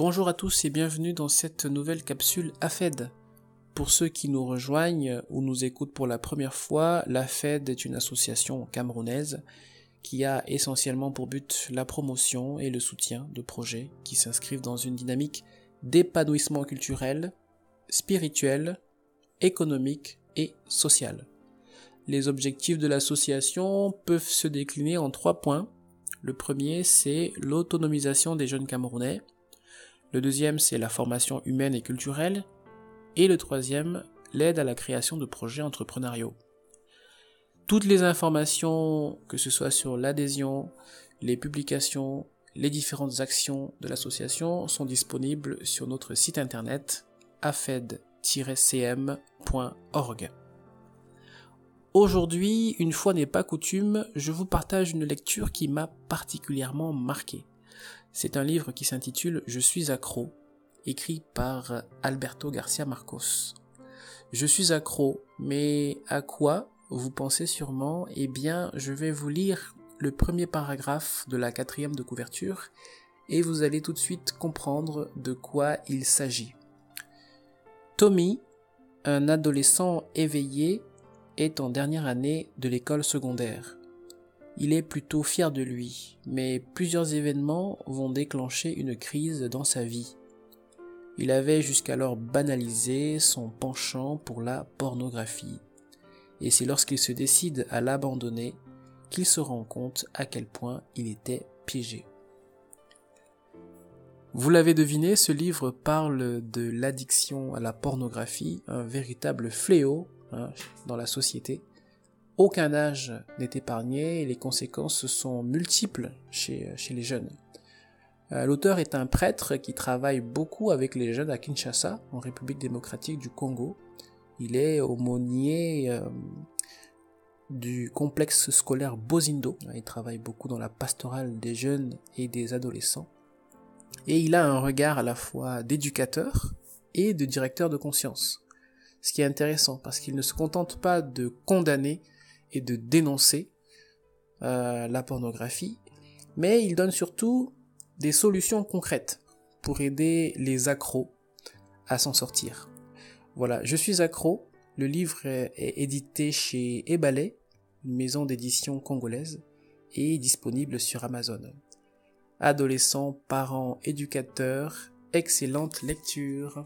Bonjour à tous et bienvenue dans cette nouvelle capsule AFED. Pour ceux qui nous rejoignent ou nous écoutent pour la première fois, l'AFED est une association camerounaise qui a essentiellement pour but la promotion et le soutien de projets qui s'inscrivent dans une dynamique d'épanouissement culturel, spirituel, économique et social. Les objectifs de l'association peuvent se décliner en trois points. Le premier, c'est l'autonomisation des jeunes Camerounais. Le deuxième, c'est la formation humaine et culturelle. Et le troisième, l'aide à la création de projets entrepreneuriaux. Toutes les informations, que ce soit sur l'adhésion, les publications, les différentes actions de l'association sont disponibles sur notre site internet afed-cm.org. Aujourd'hui, une fois n'est pas coutume, je vous partage une lecture qui m'a particulièrement marqué. C'est un livre qui s'intitule Je suis accro, écrit par Alberto Garcia Marcos. Je suis accro, mais à quoi Vous pensez sûrement, eh bien, je vais vous lire le premier paragraphe de la quatrième de couverture et vous allez tout de suite comprendre de quoi il s'agit. Tommy, un adolescent éveillé, est en dernière année de l'école secondaire. Il est plutôt fier de lui, mais plusieurs événements vont déclencher une crise dans sa vie. Il avait jusqu'alors banalisé son penchant pour la pornographie. Et c'est lorsqu'il se décide à l'abandonner qu'il se rend compte à quel point il était piégé. Vous l'avez deviné, ce livre parle de l'addiction à la pornographie, un véritable fléau Hein, dans la société. Aucun âge n'est épargné et les conséquences sont multiples chez, les jeunes. Euh, l'auteur est un prêtre qui travaille beaucoup avec les jeunes à Kinshasa, en République démocratique du Congo. Il est aumônier euh, du complexe scolaire Bozindo. Il travaille beaucoup dans la pastorale des jeunes et des adolescents. Et il a un regard à la fois d'éducateur et de directeur de conscience ce qui est intéressant parce qu'il ne se contente pas de condamner et de dénoncer euh, la pornographie, mais il donne surtout des solutions concrètes pour aider les accros à s'en sortir. Voilà, je suis accro. Le livre est, édité chez Ebalay, une maison d'édition congolaise, et disponible sur Amazon. Adolescents, parents, éducateurs, excellente lecture.